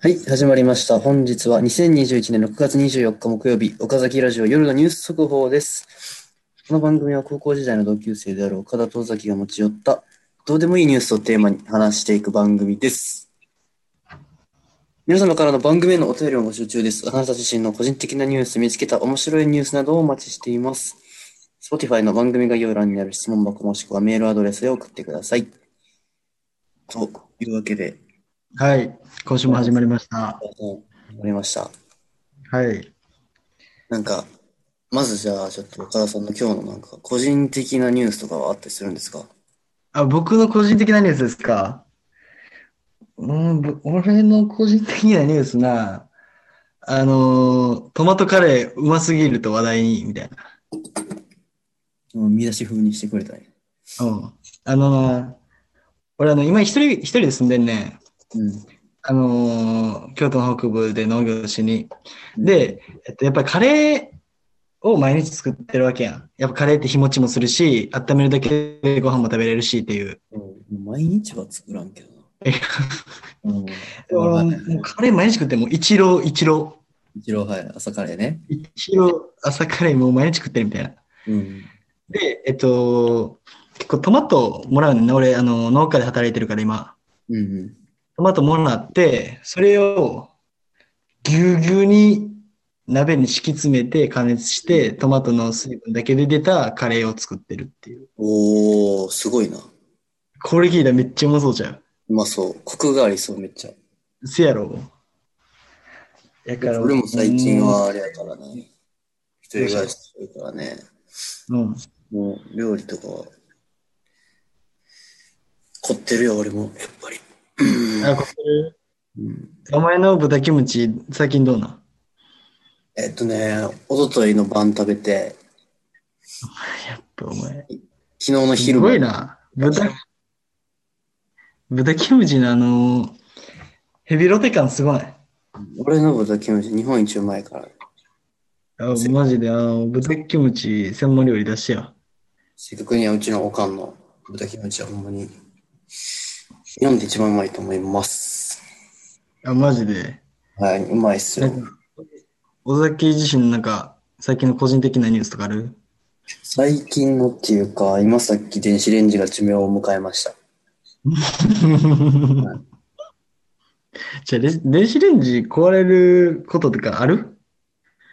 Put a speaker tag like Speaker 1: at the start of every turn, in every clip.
Speaker 1: はい、始まりました。本日は2021年6月24日木曜日、岡崎ラジオ夜のニュース速報です。この番組は高校時代の同級生である岡田と尾崎が持ち寄った、どうでもいいニュースをテーマに話していく番組です。皆様からの番組へのお便りを募集中です。あなた自身の個人的なニュース、見つけた面白いニュースなどをお待ちしています。Spotify の番組概要欄にある質問箱もしくはメールアドレスへ送ってください。というわけで、
Speaker 2: はい。今週も始まりました。
Speaker 1: 終わりました。
Speaker 2: はい。
Speaker 1: なんか、まずじゃあ、ちょっと岡田さんの今日のなんか、個人的なニュースとかはあったりするんですか？
Speaker 2: あ、僕の個人的なニュースですか？うん、ぼ俺の個人的なニュースな、あのートマトカレーうますぎると話題に、みたい
Speaker 1: うん、見出し風にしてくれたね。
Speaker 2: な。うん。あのな、俺あの、今一人、一人で住んでんね。あのー京都の北部で農業しに。で、えっと、やっぱりカレーを毎日作ってるわけやん。やっぱカレーって日持ちもするし、温めるだけでご飯も食べれるしっていう。
Speaker 1: うん、毎日は作らんけど
Speaker 2: え
Speaker 1: な。うん。
Speaker 2: 俺はもうカレー毎日食ってもう一郎一郎。
Speaker 1: 一郎、はい、朝カレーね。
Speaker 2: 一郎朝カレーもう毎日食ってるみたいな。
Speaker 1: うん。
Speaker 2: で、えっと、結構トマトもらうねんな。俺、あの、農家で働いてるから今。
Speaker 1: うんうん。
Speaker 2: トマトもらって、それをぎゅうぎゅうに鍋に敷き詰めて加熱して、トマトの水分だけで出たカレーを作ってるっていう。
Speaker 1: おー、すごいな。
Speaker 2: これ聞いたらめっちゃうまそうじゃん。
Speaker 1: うまそう。コクがありそう、めっちゃ。
Speaker 2: せやろ。やから
Speaker 1: 俺も最近、はあれやからね。一人暮らししてるからね。
Speaker 2: うん。
Speaker 1: もう、料理とかは、凝ってるよ、俺も、やっぱり。
Speaker 2: あ、これ、
Speaker 1: うん
Speaker 2: お前の豚キムチ、最近どうなん？
Speaker 1: えっとね、一昨日の晩食べて、
Speaker 2: やっぱお前。
Speaker 1: 昨日の
Speaker 2: す
Speaker 1: 昼間、
Speaker 2: ごいな。豚、豚キムチのあの、ヘビロテ感すごい。
Speaker 1: 俺の豚キムチ日本一うまいから。
Speaker 2: あマジで、あの、豚キムチ専門料理出してよ。
Speaker 1: 正確にはうちのおかんの豚キムチはほんまに、日本で一番うまいと思います。
Speaker 2: あ、マジで？
Speaker 1: はい、うまいっすよ。
Speaker 2: 尾崎自身のなんか、最近の個人的なニュースとかある？
Speaker 1: 最近のっていうか、今さっき電子レンジが寿命を迎えました。
Speaker 2: じゃあ、レ電子レンジ壊れることとかある？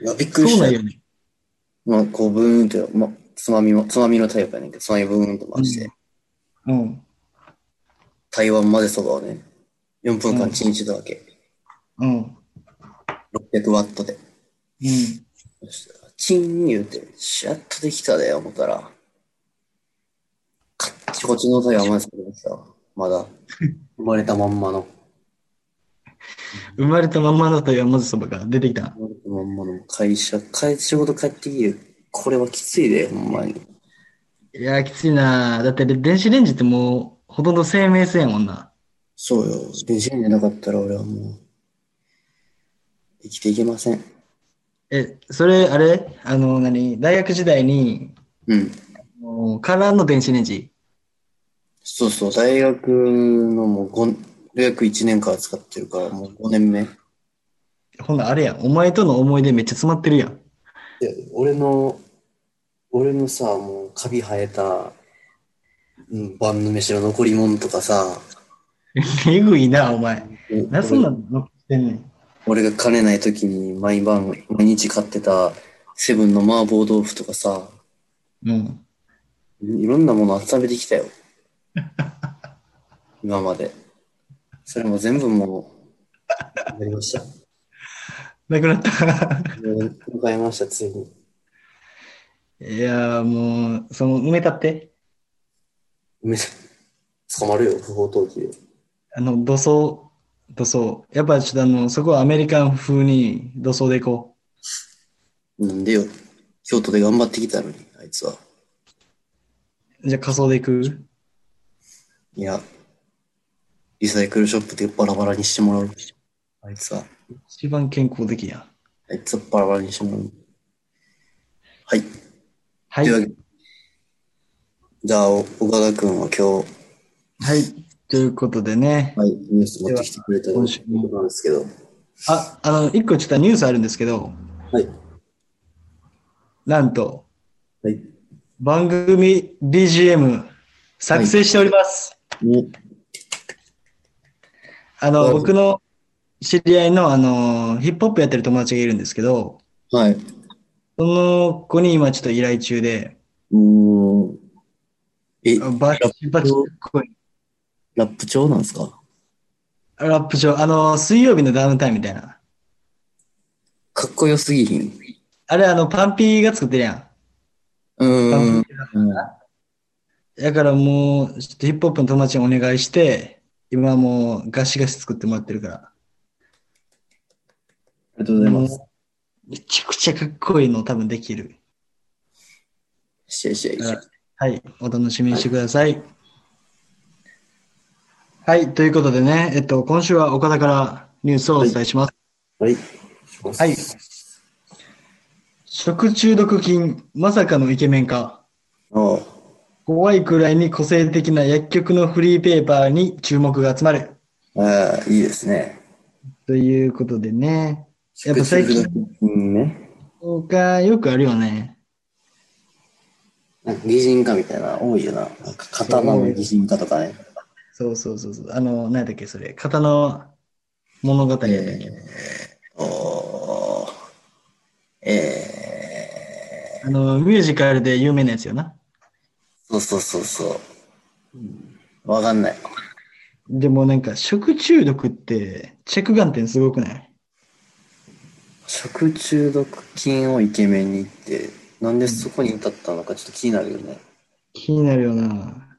Speaker 1: いや、びっくりしたよ。
Speaker 2: そうなんよね。
Speaker 1: まあ、こう、ブーンって、まあ、つまみも、つまみのタイプやねんけど、つまみブーンと回して、
Speaker 2: うん。
Speaker 1: 台湾混ぜそばをね、4分間チンしてたわけ。
Speaker 2: うん。
Speaker 1: 600ワットで。
Speaker 2: うん。
Speaker 1: チン言うて、シャッとできたで、思ったら、カッチコチの台湾混ぜそばでした。まだ、生まれたまんまの。
Speaker 2: 生まれたまんまの台湾まずそばが出てきた。
Speaker 1: 生まれたまんまの会社、帰仕事帰ってきて、これはきついで、ほんまに。
Speaker 2: いやー、きついなだって電子レンジってもう、ほとんど生命線やもんな。
Speaker 1: そうよ。電子レンジなかったら俺はもう、生きていけません。
Speaker 2: え、それ、あれ？あの、何？大学時代に、
Speaker 1: うん。
Speaker 2: もう空の電子レンジ。
Speaker 1: そうそう、大学のもう5、大学1年から使ってるから、もう5年目。
Speaker 2: ほんならあれやん。お前との思い出めっちゃ詰まってるやん。
Speaker 1: で俺の、俺のさ、もうカビ生えた、うん、晩の飯の残り物とかさ、
Speaker 2: えぐいな、お前。
Speaker 1: うん
Speaker 2: な、そんなん残ってんねん。
Speaker 1: 俺が金ない時に毎晩、毎日買ってたセブンの麻婆豆腐とかさ、
Speaker 2: うん。
Speaker 1: いろんなもの集めてきたよ。今まで。それも全部もう、やりました。
Speaker 2: なくなった。
Speaker 1: 迎えました、ついに。
Speaker 2: いやーもう、その、埋めたって？
Speaker 1: め捕まるよ、不法投棄で。
Speaker 2: あの、土葬、土葬。やっぱちょっとあの、そこはアメリカン風に土葬でいこ
Speaker 1: なんでよ。京都で頑張ってきたのに、あいつは。
Speaker 2: う。じゃあ仮装でいく？
Speaker 1: いや、リサイクルショップでバラバラにしてもらう。あいつは。
Speaker 2: 一番健康的やん。
Speaker 1: あいつはバラバラにしてもらう。はい。
Speaker 2: はい。
Speaker 1: というわけでじゃあ、お岡田くんは今日、
Speaker 2: はい。ということでね。
Speaker 1: はい、ニュース持ってきてくれた
Speaker 2: 今週も
Speaker 1: なんですけど。
Speaker 2: あ、あの、一個ちょっとニュースあるんですけど、
Speaker 1: はい。
Speaker 2: なんと、
Speaker 1: はい。
Speaker 2: 番組 BGM 作成しております。
Speaker 1: お
Speaker 2: あの、
Speaker 1: はい
Speaker 2: 僕の知り合いの、あの、ヒップホップやってる友達がいるんですけど、
Speaker 1: はい。
Speaker 2: その子に今ちょっと依頼中で、
Speaker 1: うーん。え、
Speaker 2: バチバチ
Speaker 1: ラップ調なんですか？
Speaker 2: ラップ上、あの、水曜日のダウンタイムみたいな。
Speaker 1: かっこよすぎひん。
Speaker 2: あれ、あの、パンピーが作ってるやん。
Speaker 1: うーん。
Speaker 2: だからもう、ちょっとヒップホップの友達にお願いして、今はもうガシガシ作ってもらってるから。
Speaker 1: ありがとうございます。
Speaker 2: めちゃくちゃかっこいいの多分できる。
Speaker 1: しゃいしゃいしゃい。
Speaker 2: はい、お楽しみにしてください。はい、ということでね、えっと、今週は岡田からニュースをお伝えします。
Speaker 1: はい。
Speaker 2: はい。食中毒菌、まさかのイケメンか。怖いくらいに個性的な薬局のフリーペーパーに注目が集まる。
Speaker 1: ああ、いいですね。
Speaker 2: ということでね。やっぱ最近、
Speaker 1: うんね。
Speaker 2: がよくあるよね。
Speaker 1: なんか擬人化みたいな多いよな。なんか刀の擬人化とかね。
Speaker 2: そうそうそうそう。あの、何だっけ、それ。型の物語やったっけ？
Speaker 1: おーえ
Speaker 2: あの、ミュージカルで有名なやつよな。
Speaker 1: ー、そうそうそうそう。わかんない。
Speaker 2: でもなんか、食中毒って、着眼点すごくない？
Speaker 1: 食中毒菌をイケメンにって、なんでそこに至ったのかちょっと気になるよね。
Speaker 2: 気になるよな。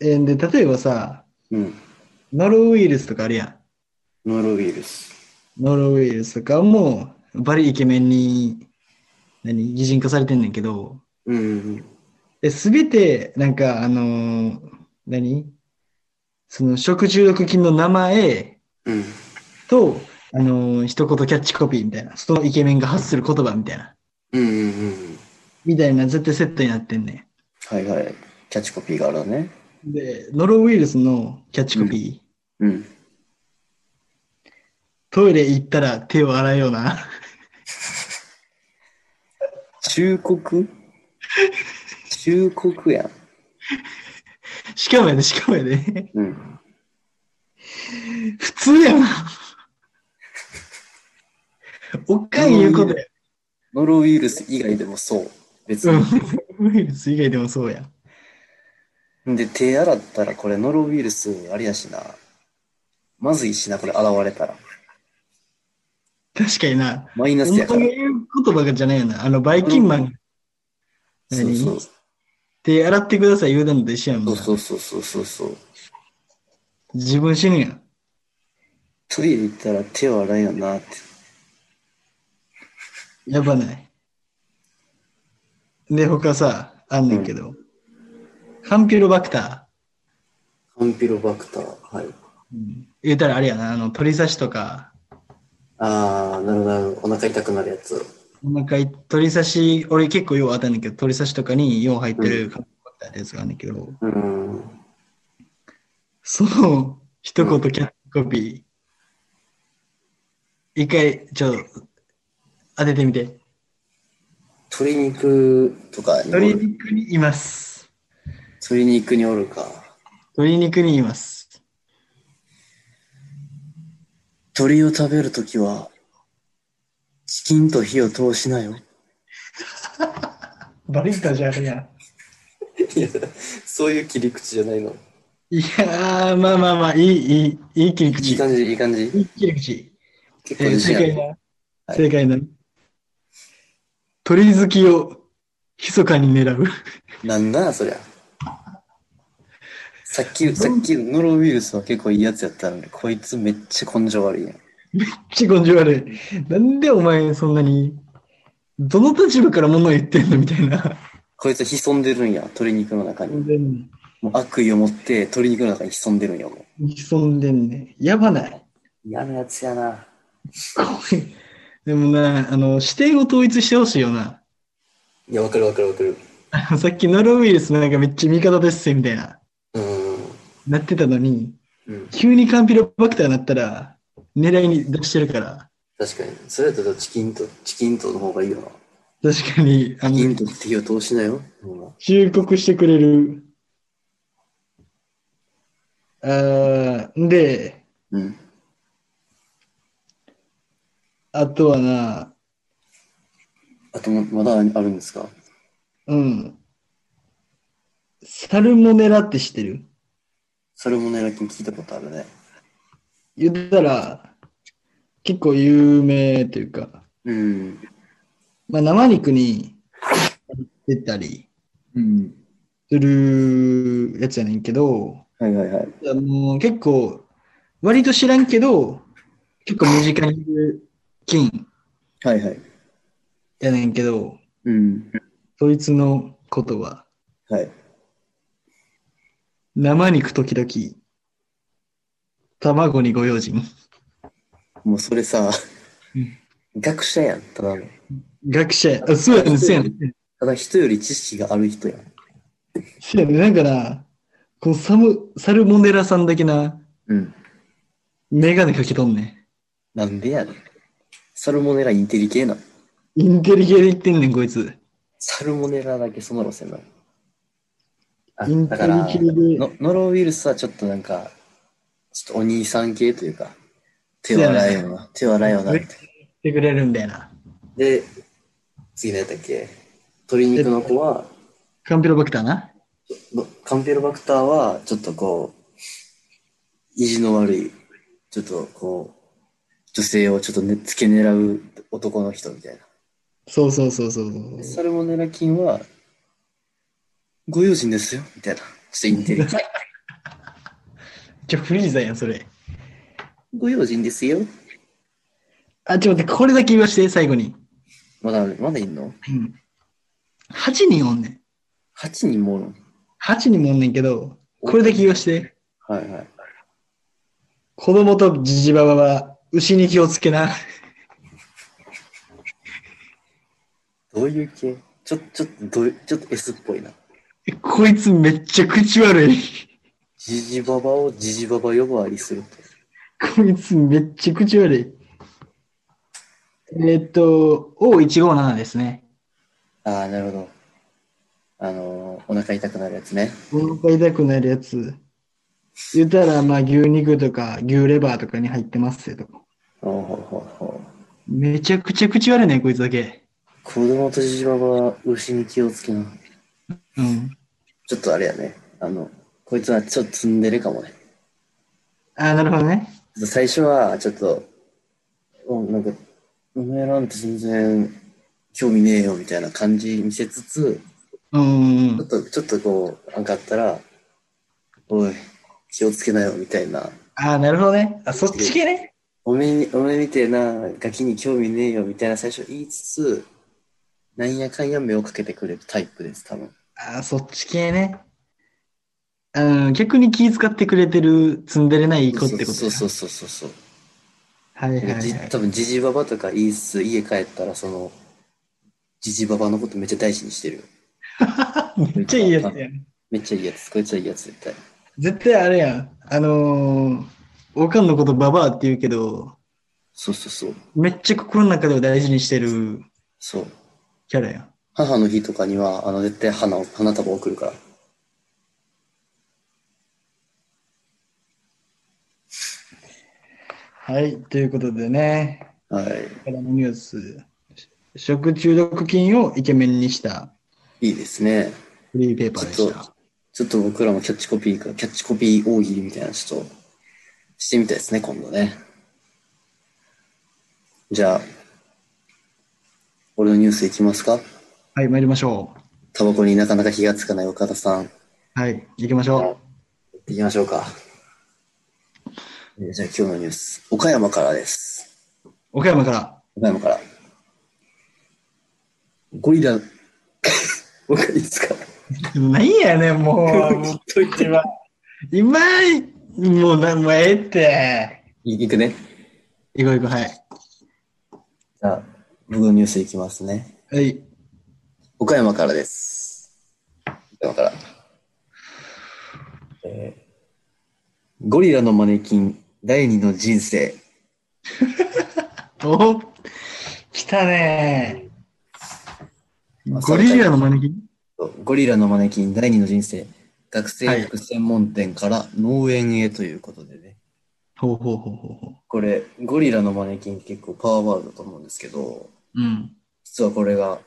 Speaker 2: えーで、例えばさ、
Speaker 1: うん。
Speaker 2: ノロウイルスとかあるやん。
Speaker 1: ノロウイルス。
Speaker 2: ノロウイルスとかも、バリイケメンに、何、擬人化されてんねんけど、
Speaker 1: うん。
Speaker 2: で、すべて、なんか、あのー何その食中毒菌の名前
Speaker 1: うん。
Speaker 2: と、あのー一言キャッチコピーみたいな、そのイケメンが発する言葉みたいな、
Speaker 1: うんうんうん。
Speaker 2: みたいな絶対セットになってんね
Speaker 1: はいはい。キャッチコピーがあるのね。
Speaker 2: ん。で、ノロウイルスのキャッチコピー、
Speaker 1: うん。
Speaker 2: トイレ行ったら手を洗えよな。
Speaker 1: 忠告？忠告やん。
Speaker 2: しかもやで、しかもやで。
Speaker 1: うん。
Speaker 2: 普通やな。おかん言うことや。
Speaker 1: ノロウイルス以外でもそう。別
Speaker 2: うん
Speaker 1: に。
Speaker 2: ウイルス以外でもそうや。
Speaker 1: で、手洗ったらこれノロウイルスありやしな。まずいしな、これ現れたら。
Speaker 2: 確かにな。
Speaker 1: マイナ
Speaker 2: お
Speaker 1: スやから。
Speaker 2: 前が言う言葉じゃないよな。あの、バイキンマン、何
Speaker 1: そうそう。
Speaker 2: 手洗ってください言うたのと一緒やもんな。
Speaker 1: そうそうそうそうそう。
Speaker 2: 自分死ぬやん。
Speaker 1: トイレ行ったら手を洗えよなって。
Speaker 2: やばない。で、他さ、あんねんけど。カンピロバクタ
Speaker 1: カンピロバクター。はい。
Speaker 2: ー。言うたらあれやな、あの、鳥刺しとか、
Speaker 1: あー、なるほど。お腹痛くなるやつ。
Speaker 2: お腹い鳥刺し、俺結構よう当たんねんけど、鳥刺しとかによう入ってるカンピロバクターってやつがあんねんけど、
Speaker 1: うん。
Speaker 2: その一言キャッチコピー、一回、ちょ、当ててみて。
Speaker 1: 鶏肉とかにお
Speaker 2: 鶏
Speaker 1: る。
Speaker 2: 肉にいます。
Speaker 1: 鶏肉におるか。
Speaker 2: 鶏肉にいます。
Speaker 1: 鶏を食べるときは、チキンと火を通しなよ。
Speaker 2: バリカじゃあるやん。
Speaker 1: いや、そういう切り口じゃないの。
Speaker 2: いやー、まあまあまあ、いい、いい、いい切り口。
Speaker 1: いい感じ、いい感じ。
Speaker 2: いい切り口。
Speaker 1: 結構
Speaker 2: えー
Speaker 1: 自信ある。
Speaker 2: 正解な。
Speaker 1: はい
Speaker 2: 正解な。鳥好きを密かに狙う。
Speaker 1: なんだそりゃ。さっき、さっきのノロウイルスは結構いいやつやったのに、こいつめっちゃ根性悪いやん。
Speaker 2: ち根性悪い。なんでお前そんなに、どの立場から物を言ってんのみたいな。
Speaker 1: こいつ潜んでるんや、鶏肉の中に。もう悪意を持って鶏肉の中に潜んでるんや、も
Speaker 2: 潜んでんね。やばない。
Speaker 1: う。嫌なやつやな。
Speaker 2: でもな、あの、視点を統一してほしいよな。
Speaker 1: いや、わかるわかるわかる。
Speaker 2: さっきノロウイルスなんかめっちゃ味方ですみたいな。
Speaker 1: うん。
Speaker 2: なってたのに、
Speaker 1: うん。
Speaker 2: 急にカンピロバクターになったら、狙いに出してるから、
Speaker 1: 確かに。それだとチキンと、チキンとの方がいいよな。
Speaker 2: 確かに、あの、
Speaker 1: チキンとって火を通しなよ。うん
Speaker 2: 忠告してくれる。あーで、
Speaker 1: うん。
Speaker 2: あとはな、
Speaker 1: あとも、まだあるんですか？
Speaker 2: うん。サルモネラって知ってる？
Speaker 1: サルモネラ菌聞いたことあるね。
Speaker 2: 言ったら、結構有名というか、
Speaker 1: うん。
Speaker 2: まあ、生肉に出たり
Speaker 1: うん。
Speaker 2: するやつやねんけど、
Speaker 1: はいはいはい。
Speaker 2: あの結構、割と知らんけど、結構身近にいる菌
Speaker 1: はいはい。
Speaker 2: やねんけど、
Speaker 1: うん。
Speaker 2: そいつのことは、
Speaker 1: はい。
Speaker 2: 生肉時々、卵にご用心。
Speaker 1: もうそれさ
Speaker 2: うん、
Speaker 1: 学者やん。ただの。
Speaker 2: 学者や。あ、そうやねん、そうやねん。
Speaker 1: ただ人より知識がある人やん。
Speaker 2: そうやねん。なんかな、このサム、サルモネラさんだけな、
Speaker 1: うん。
Speaker 2: メガネかけとんね
Speaker 1: なんでやねん。サルモネラインテリ系な。
Speaker 2: ん。インテリ系で言ってんねん、こいつ。
Speaker 1: サルモネラだけその路線なの。あ
Speaker 2: インテリ
Speaker 1: だから
Speaker 2: 系で
Speaker 1: ノ、ノロウイルスはちょっとなんか、ちょっとお兄さん系というか、手を洗えよな、手を洗えよなって。
Speaker 2: くれるんだよな。
Speaker 1: で、次のやったっけ？鶏肉の子は、
Speaker 2: カンピロバクターな？
Speaker 1: のカンペロバクターは、ちょっとこう、意地の悪い、ちょっとこう、女性をちょっとね、付け狙う男の人みたいな。
Speaker 2: そうそうそうそうそう。
Speaker 1: サルモネラ菌は、ご用心ですよ、みたいな。ちょっとインテリ系。
Speaker 2: じゃフリーザやん、それ。
Speaker 1: ご用心ですよ。
Speaker 2: あ、ちょっと待って、これだけ言わして、最後に。
Speaker 1: まだまだいんの？
Speaker 2: うん。8人おんねん。
Speaker 1: ?8 人もおるの
Speaker 2: ？8人もおんねんけど、これだけ言わして。
Speaker 1: はいはい。
Speaker 2: 子供とジジババは牛に気をつけな。
Speaker 1: どういう系？ちょ、ちょっと、ちょっと S っぽいな。
Speaker 2: えこいつめっちゃ口悪い。
Speaker 1: ジジババをジジババ呼ばわりすると。
Speaker 2: こいつめっちゃ口悪い。えーっと、O157 ですね。
Speaker 1: ああ、なるほど。あのーお腹痛くなるやつね。
Speaker 2: お腹痛くなるやつ。言ったら、まあ牛肉とか牛レバーとかに入ってますけど。
Speaker 1: ほうほうほうほう。
Speaker 2: めちゃくちゃ口悪いね、こいつだけ。
Speaker 1: 子供とジジババは牛に気をつけな。
Speaker 2: うん。
Speaker 1: ちょっとあれやね。あの、こいつはちょっとツンデレかもね。
Speaker 2: あーなるほどね。
Speaker 1: 最初はちょっと、うん、なんか、お前なんて全然興味ねえよみたいな感じ見せつつ、
Speaker 2: うん
Speaker 1: ちょっ。と、ちょっとこう、なんかあったら、おい、気をつけなよみたいな。
Speaker 2: ああ、なるほどね。あ、そっち系ね。
Speaker 1: おめおめえみてえなガキに興味ねえよみたいな最初言いつつ、なんやかんや目をかけてくれるタイプです、多分。
Speaker 2: ああ、そっち系ね。うん、逆に気遣ってくれてるツンデレないい子ってこと
Speaker 1: そうそう
Speaker 2: う。
Speaker 1: そうそうそう。
Speaker 2: はいはいはい。
Speaker 1: じ多分ジジババとか言いつつ家帰ったらその、ジジババのことめっちゃ大事にしてるよ。
Speaker 2: めっちゃいいやつやん。
Speaker 1: めっちゃいいやつ。こいつはいいやつ絶対。
Speaker 2: 絶対あれやん。あのー、おかんのことババアって言うけど、
Speaker 1: そうそうそう。
Speaker 2: めっちゃ心の中では大事にしてる
Speaker 1: そう。
Speaker 2: キャラやん。
Speaker 1: 母の日とかには、あの、絶対花を、花束送るから。
Speaker 2: はい、ということでね、
Speaker 1: はい。
Speaker 2: このニュース、食中毒菌をイケメンにした
Speaker 1: いいですね。
Speaker 2: フリーペーパーでした
Speaker 1: ちょっと。、ちょっと僕らもキャッチコピーか、キャッチコピー大喜利みたいなのちょっと、してみたいですね、今度ね。じゃあ、俺のニュースいきますか？
Speaker 2: はい、参りましょ
Speaker 1: タバコになかなか火がつかない岡田さん。
Speaker 2: う。はい、行きましょ
Speaker 1: 行きましょうか。えーじゃあ今日のニュース。岡山からです。
Speaker 2: う。岡山から。
Speaker 1: 岡山から。ゴリラ、僕いいですか？
Speaker 2: 何やねん、もう。もう
Speaker 1: といて
Speaker 2: 今、今、もう、なもうええって。
Speaker 1: いくね。
Speaker 2: 行こう行こう、はい。
Speaker 1: じゃあ、僕のニュースいきますね。
Speaker 2: はい。
Speaker 1: 岡山からです。岡山から。えーゴリラのマネキン、第二の人生。
Speaker 2: お来たね
Speaker 1: あ
Speaker 2: ゴリラのマネキン？
Speaker 1: ゴリラのマネキン、第二の人生。学生服専門店から農園へということでね。
Speaker 2: ほうほうほうほうほ
Speaker 1: これ、ゴリラのマネキン結構パワーワードだと思うんですけど、
Speaker 2: う。うん。
Speaker 1: 実はこれが、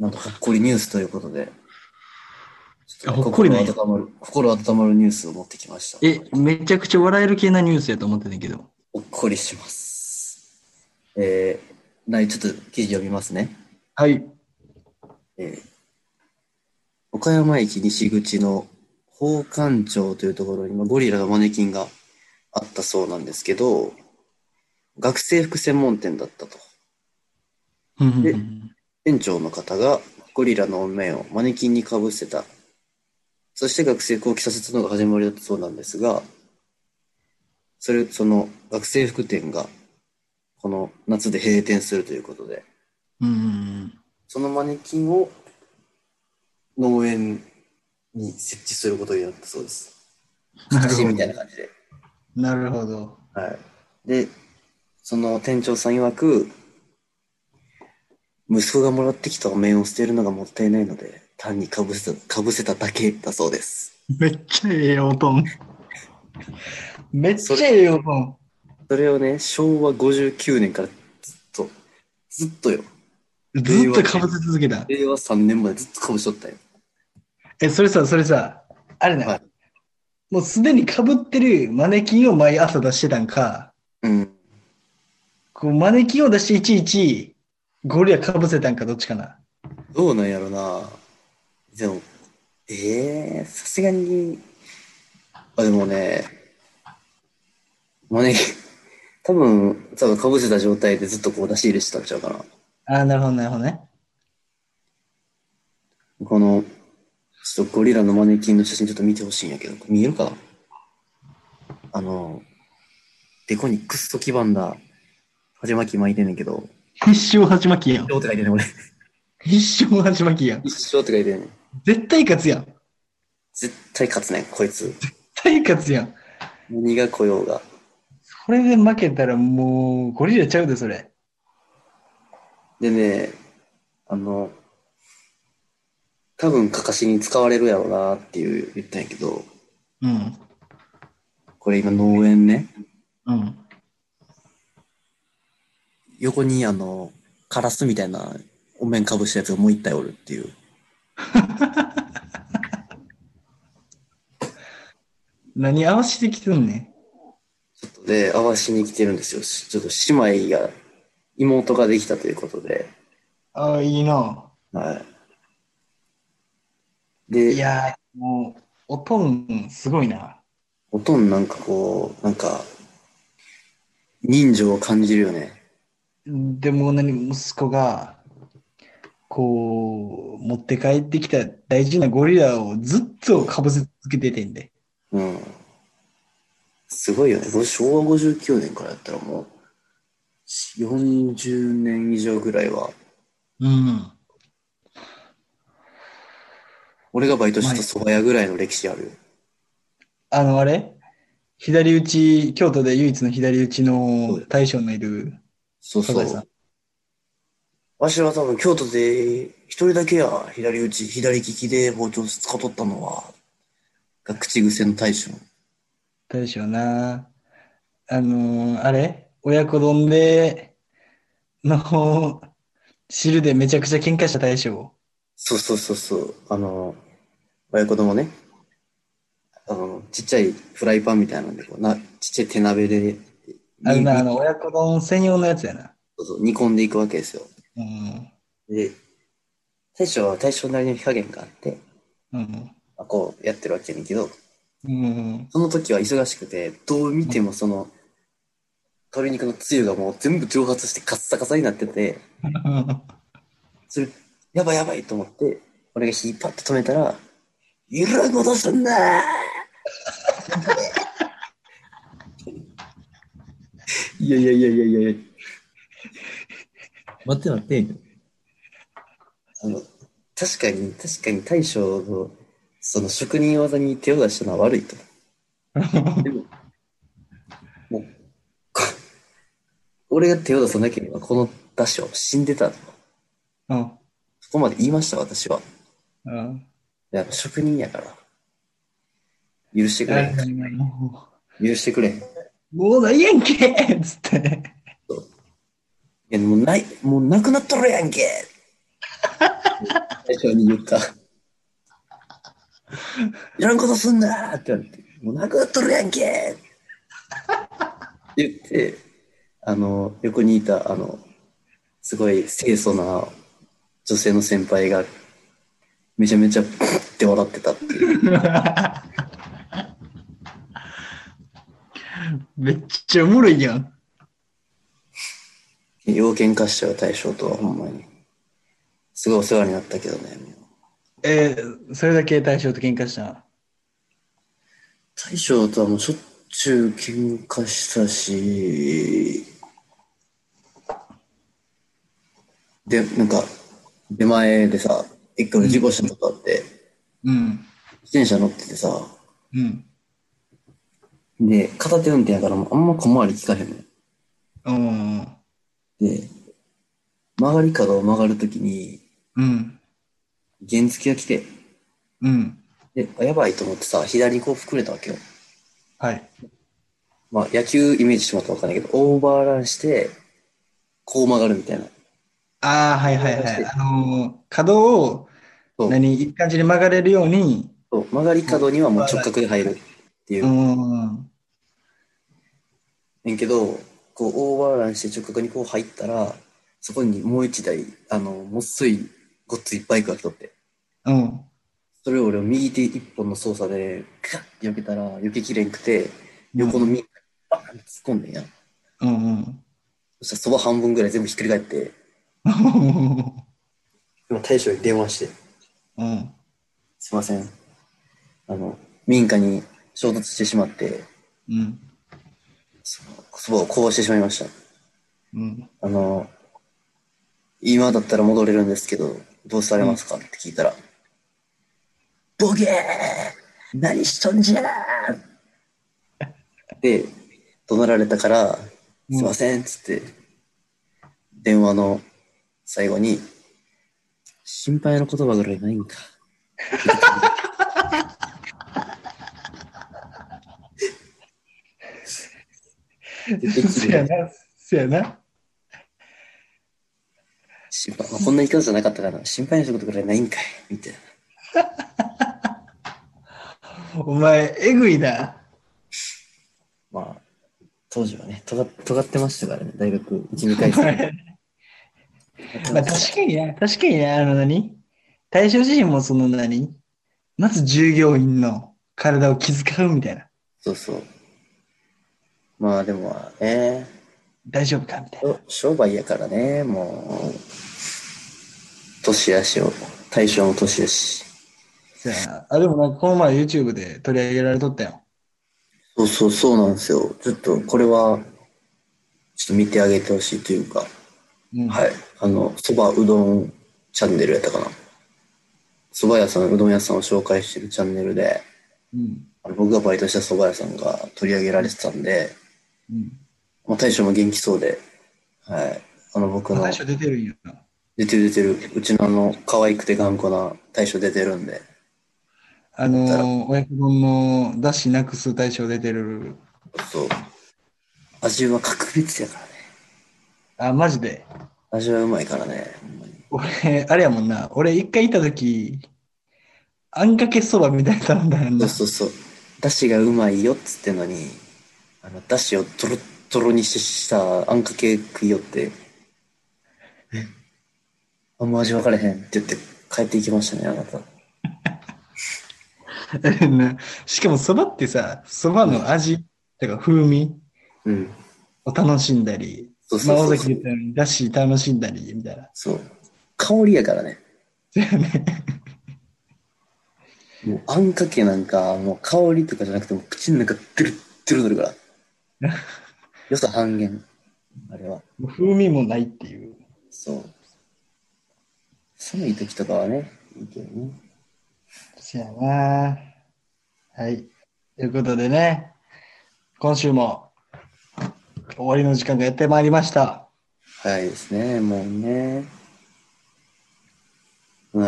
Speaker 1: なんとほっこりニュースということで、
Speaker 2: あほっこりなんや
Speaker 1: 心温まる、心温まるニュースを持ってきました。
Speaker 2: え、めちゃくちゃ笑える系なニュースやと思ってたけど。
Speaker 1: ほっこりします。えー、なちょっと記事読みますね。
Speaker 2: はい。
Speaker 1: えー岡山駅西口の宝冠町というところにまあゴリラのマネキンがあったそうなんですけど、学生服専門店だったと。
Speaker 2: うんうんう
Speaker 1: で
Speaker 2: ん
Speaker 1: 店長の方がゴリラの面をマネキンにかぶせた。そして学生服を着させたのが始まりだったそうなんですが、それ、その学生服店がこの夏で閉店するということで、
Speaker 2: うんうん
Speaker 1: そのマネキンを農園に設置することになったそうです。
Speaker 2: なるほど
Speaker 1: 形みたいな感じで。
Speaker 2: なるほど。
Speaker 1: はい。で、その店長さん曰く、息子がもらってきたお面を捨てるのがもったいないので、単にかぶせた、かぶせただけだそうです。
Speaker 2: めっちゃええ音。めっちゃええ音。
Speaker 1: それをね、昭和59年からずっと、ずっとよ。
Speaker 2: ずっとかぶせ続けた。
Speaker 1: 令和3年までずっとかぶしとったよ。
Speaker 2: え、それさ、それさ、あれな、
Speaker 1: はい
Speaker 2: もうすでに被ってるマネキンを毎朝出してたんか、
Speaker 1: うん。
Speaker 2: こうマネキンを出していちいちゴリラ被せたんかどっちかな。
Speaker 1: どうなんやろな。でも、ええさすがに、あ、でもね、マネキン、多分、多分かぶせた状態でずっとこう出し入れしてたんちゃうかな。
Speaker 2: ああ、なるほど、なるほどね。
Speaker 1: この、ちょっとゴリラのマネキンの写真ちょっと見てほしいんやけど、見えるかな？あの、デコにクッソ黄ばんだ、鉢巻き巻いてんねんけど、
Speaker 2: 必勝鉢巻きやん
Speaker 1: 一。生って書いてんねん、俺。
Speaker 2: 必勝鉢巻きやん。
Speaker 1: 一生って書いてんねん。
Speaker 2: 絶対勝つやん。絶
Speaker 1: 絶対勝つねん、こいつ。
Speaker 2: 対勝つやん。
Speaker 1: 何が来ようが。
Speaker 2: それで負けたらもうゴリラちゃうで、それ。
Speaker 1: でね、あの、多分かかしに使われるやろうなっていう言ったんやけど、
Speaker 2: うん。
Speaker 1: これ今農園ね、
Speaker 2: うん。
Speaker 1: 横にあの、カラスみたいなお面かぶしたやつがもう一体おるっていう。
Speaker 2: 何合わせてきてんね
Speaker 1: ちょっとで、合わしに来てるんですよ。しちょっと姉妹が、妹ができたということで、
Speaker 2: ん。ああ、いいな。
Speaker 1: はい。で、
Speaker 2: いやー、もう、おとん、すごいな。
Speaker 1: おとんなんかこう、なんか、人情を感じるよね。
Speaker 2: でも何、息子が、こう、持って帰ってきた大事なゴリラをずっとかぶせ続けててんで。
Speaker 1: うん。すごいよね。ご昭和59年からやったらもう、40年以上ぐらいは、
Speaker 2: うん。
Speaker 1: 俺がバイトした蕎麦屋ぐらいの歴史あるよ。
Speaker 2: あの、あれ？左打ち、京都で唯一の左打ちの大将のいる
Speaker 1: そうそう
Speaker 2: サザエさん。。
Speaker 1: わしは多分京都で一人だけや、左打ち、左利きで包丁使っとったのは、が口癖の大将。
Speaker 2: 大将な。あのーあれ？親子丼で、の、汁でめちゃくちゃ喧嘩した大将。
Speaker 1: そうそうそうそう。あの、親子供ね。あの、ちっちゃいフライパンみたいなんで、こうな、ちっちゃい手鍋で、に
Speaker 2: あのな、あの、親子丼専用のやつやな。
Speaker 1: そうそう煮込んでいくわけですよ。
Speaker 2: うん。
Speaker 1: で、大将は大将なりの火加減があって、
Speaker 2: うん。
Speaker 1: まあこうやってるわけやねんけど、
Speaker 2: うん。
Speaker 1: その時は忙しくて、どう見てもその、鶏肉のつゆがもう全部蒸発してカッサカサになってて、それ、やばいやばいと思って、俺が火パッと止めたら、いらんことすんないやいやいやいやいやいや。待って待って。あの、確かに、確かに大将の、その職人技に手を出したのは悪いと。でも、もう、こ俺が手を出さなければ、このダッシュは死んでたと。
Speaker 2: うん。
Speaker 1: そこまで言いました、私は。
Speaker 2: うん。
Speaker 1: やっぱ職人やから。許してくれ。
Speaker 2: も
Speaker 1: 許してくれ。
Speaker 2: もうないやんけっつって。
Speaker 1: や、もうない、もうなくなっとるやんけ最初に言った。いらんことすんなって言われて、もうなくなっとるやんけって言って、あの、横にいた、あの、すごい清楚な女性の先輩が、めちゃめちゃ、プッって笑ってたっていう。
Speaker 2: めっちゃおもろいやん。
Speaker 1: 要件化しちゃう対象とはほんまに。すごいお世話になったけどね。
Speaker 2: えー、それだけ大将と喧嘩した？
Speaker 1: 大将とはもうしょっちゅう喧嘩したし、で、なんか、出前でさ、一回俺事故したことあって、
Speaker 2: うん。
Speaker 1: 自転車乗っててさ、
Speaker 2: うん。
Speaker 1: で、片手運転やからもうあんま小回り効かへんねん。で、曲がり角を曲がるときに、
Speaker 2: うん。
Speaker 1: 原付が来て、
Speaker 2: うん。
Speaker 1: で、あやばいと思ってさ、左にこう膨れたわけよ。
Speaker 2: はい。
Speaker 1: まあ、野球イメージしてもらったらわかんないけど、オーバーランして、こう曲がるみたいな。
Speaker 2: ああ、はいはいはい。あのー、角を、
Speaker 1: そう
Speaker 2: 何、いい感じに曲がれるように、
Speaker 1: そう曲がり角にはもう直角で入るっていうう。
Speaker 2: ん。
Speaker 1: ねんけど、こう、オーバーランして直角にこう入ったら、そこにもう一台、あの、もっそい、ごっついバイクが来とって。
Speaker 2: うん。
Speaker 1: それを俺を右手一本の操作で、ガッて避けたら、避けきれんくて、横の右にバーンって突っ込んでんやん。
Speaker 2: うんうん。
Speaker 1: そしたらそば半分ぐらい全部ひっくり返って、今大将に電話して、
Speaker 2: うん。
Speaker 1: すいません。あの、民家に衝突してしまって、
Speaker 2: うん。
Speaker 1: そばをこぼしてしまいました。
Speaker 2: うん。
Speaker 1: あの、今だったら戻れるんですけど、どうされますか？って聞いたら、ボケー何しとんじゃー って怒鳴られたから、すいませんっつって、電話の最後に、心配の言葉ぐらいないんか。
Speaker 2: せやな。せやな。
Speaker 1: 心配、まあこんな言い方じゃなかったから、心配なことぐらいないんかいみたいな。
Speaker 2: お前、えぐいな。
Speaker 1: まあ、当時はね、とが尖ってましたからね、大学1、2回生。
Speaker 2: まあ確かにな、確かにな、あの何？大将自身もその何？まず従業員の体を気遣うみたいな。
Speaker 1: そうそう。まあでもまあね、
Speaker 2: 大丈夫かみたいな。
Speaker 1: 商売やからね、もう、年やしを、大将も年やし。
Speaker 2: あ、でもなんかこの前 YouTube で取り上げられとったよ。
Speaker 1: そうそうそうなんですよ。ちょっとこれは、ちょっと見てあげてほしいというか、
Speaker 2: うん。
Speaker 1: はい。あの、そばうどんチャンネルやったかな。蕎麦屋さん、うどん屋さんを紹介してるチャンネルで、
Speaker 2: うん。
Speaker 1: あの僕がバイトした蕎麦屋さんが取り上げられてたんで、
Speaker 2: うん。
Speaker 1: まあ、大将も元気そうで、はい。あの、僕の、
Speaker 2: 大将出てるんやな。
Speaker 1: 出てる出てる、うちのあの、可愛くて頑固な大将出てるんで、
Speaker 2: あのー、親子丼のだしなくす大将出てる。
Speaker 1: そう。味は格別やからね。
Speaker 2: あ、マジで。
Speaker 1: 味はうまいからね。
Speaker 2: 俺、あれやもんな。俺一回行った時、あんかけそばみたいなんだんやんな。
Speaker 1: そうそうそう。だしがうまいよっつってんのに、あの、だしをトロットロにししたあんかけ食いよって、えあんま味分かれへんって言って帰っていきましたね、あなた。
Speaker 2: なしかもそばってさ、そばの味、とか風味
Speaker 1: うん。
Speaker 2: を楽しんだり、
Speaker 1: そう
Speaker 2: まあ、
Speaker 1: そうそうそう
Speaker 2: 尾崎言ったように、だし楽しんだり、みたいな。
Speaker 1: そう。香りやからね。
Speaker 2: そうやね。
Speaker 1: もうあんかけなんか、もう香りとかじゃなくても口の中ドゥルッドゥルドゥルから。良さ半減。あれは。
Speaker 2: 風味もないっていう。
Speaker 1: そう。寒い時とかはね、いいけどね。
Speaker 2: そうやな。はい。ということでね、今週も終わりの時間がやってまいりました。
Speaker 1: はいですね、もうね。うん。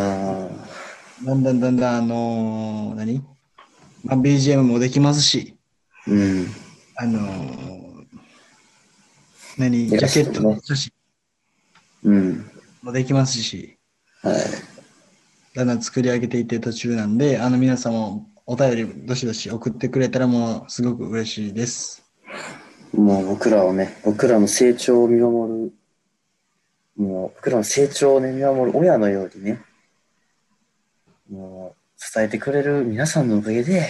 Speaker 2: だんだんだんだん、あのー何？まあ、BGM もできますし、
Speaker 1: うん。
Speaker 2: あのー何？ジャケットの写真
Speaker 1: うん。
Speaker 2: もできますし、
Speaker 1: はい。
Speaker 2: だんだん作り上げていってる途中なんで、あの皆さんもお便りどしどし送ってくれたらもうすごく嬉しいです。
Speaker 1: もう僕らをね、僕らの成長を見守る、もう僕らの成長をね、見守る親のようにね、もう伝えてくれる皆さんのおかげで、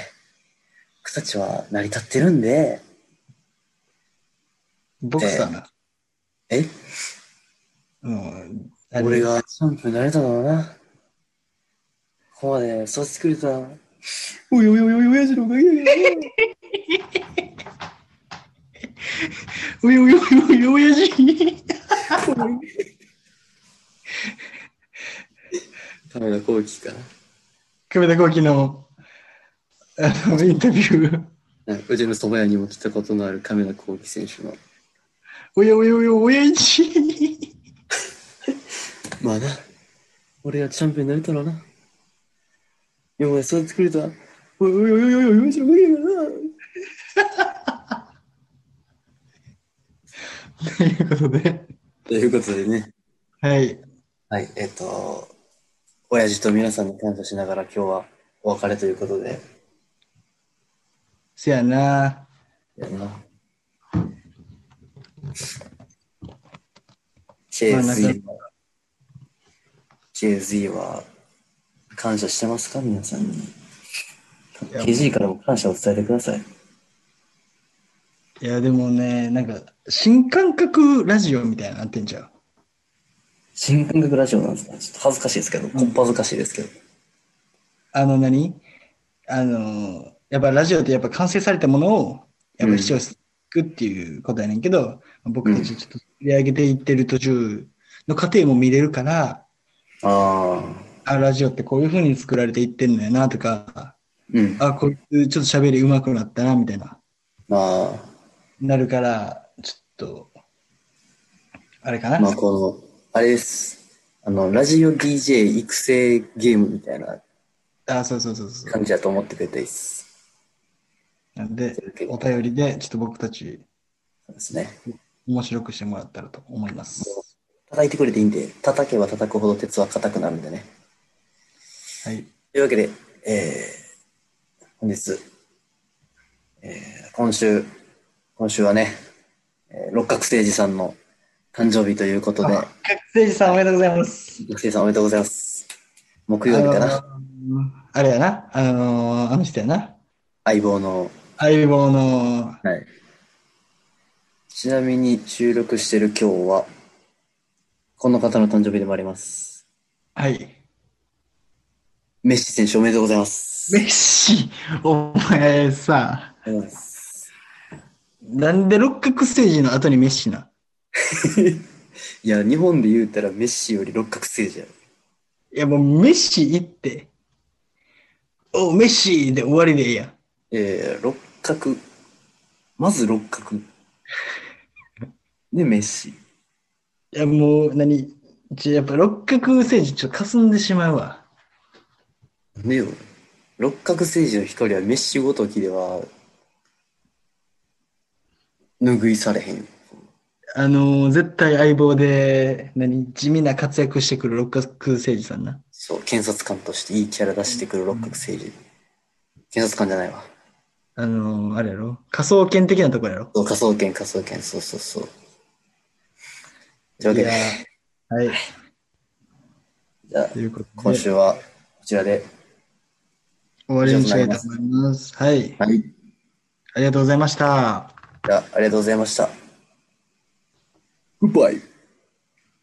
Speaker 1: 僕たちは成り立ってるんで、
Speaker 2: 僕さ、
Speaker 1: え？
Speaker 2: うん、
Speaker 1: 俺がチャンプになれたのはな、ここまで育ててくれた、おいおいおいおい、親父のおかげだよ。
Speaker 2: おいおいおいおい、親父
Speaker 1: カメラ後期かな。
Speaker 2: 亀田光輝のあのインタビュー。
Speaker 1: うちの蕎麦屋にも来たことのある亀田光輝選手の、
Speaker 2: おやおやおや、親父
Speaker 1: まあな、俺がチャンピオンになれたらな。で育ててくれた、おいおいおいおいおい、親父のおかげだな。
Speaker 2: ということで、
Speaker 1: ということでね、
Speaker 2: はい。
Speaker 1: はい、えっ、と、親父と皆さんに感謝しながら今日はお別れということで、
Speaker 2: せやな。
Speaker 1: やな。JZ は、JZ は感謝してますか？皆さんに。
Speaker 2: や
Speaker 1: KG からも感謝を伝えてください。
Speaker 2: いや、でもね、なんか、新感覚ラジオみたいになってんじゃん。
Speaker 1: 新感覚ラジオなんですか？ちょっと恥ずかしいですけど、こっぱずかしいですけど。
Speaker 2: あの何、あの、やっぱラジオってやっぱ完成されたものを、やっぱ視聴していくっていうことやねんけど、僕たちちょっと作り上げていってる途中の過程も見れるから、
Speaker 1: ああ、
Speaker 2: あ、ラジオってこういう風に作られていってんのやなとか、
Speaker 1: うん。
Speaker 2: あ、こいつちょっと喋り上手くなったな、みたいな、
Speaker 1: ま
Speaker 2: なるから、ちょっと、あれかな？
Speaker 1: あ、まあこの、あれです。あの、ラジオ DJ 育成ゲームみたいな
Speaker 2: あ、そうそうそうそう。
Speaker 1: 感じだと思ってくれたいです。
Speaker 2: なんで、お便りでちょっと僕たち
Speaker 1: そうですね。
Speaker 2: 面白くしてもらったらと思います。
Speaker 1: 叩いてくれていいんで、叩けば叩くほど鉄は硬くなるんでね。
Speaker 2: はい。
Speaker 1: というわけで、えー、本日、えー、今週、今週はね、えー六角誠治さんの誕生日ということで、
Speaker 2: 学生児さんおめでとうございます。
Speaker 1: 六角さんおめでとうございます。木曜日かな、
Speaker 2: ーあれやな、あのーあの人やな。
Speaker 1: 相棒の、
Speaker 2: 相棒の、
Speaker 1: はい。ちなみに収録してる今日は、この方の誕生日でもあります。
Speaker 2: はい。
Speaker 1: メッシ選手おめでとうございます。
Speaker 2: メッシ、お前さ、
Speaker 1: ありがとうございます。
Speaker 2: なんで六角ステージの後にメッシな。
Speaker 1: いや、日本で言うたらメッシより六角誠治やろ。
Speaker 2: いやもうメッシ行って、おメッシで終わりでいいやん。
Speaker 1: えー、六角、まず六角。で、メッシ。
Speaker 2: いやもう何、ちょやっぱ六角政治ちょっと霞んでしまうわ。
Speaker 1: なんでよ。六角政治の光はメッシごときでは、拭いされへんよ。
Speaker 2: あのー絶対相棒で、何、地味な活躍してくる六角誠治さんな。
Speaker 1: そう、検察官としていいキャラ出してくる六角政治。検察官じゃないわ。
Speaker 2: あのーあれやろ？仮想研的なとこやろ？
Speaker 1: そう、科捜研、科捜研、そうそうそう。というわけで、
Speaker 2: はい。
Speaker 1: じゃあ今週はこちらで。
Speaker 2: 終わりにしたいと思います。はい。
Speaker 1: はい。
Speaker 2: ありがとうございました。
Speaker 1: じゃあ、ありがとうございました。グッバイ。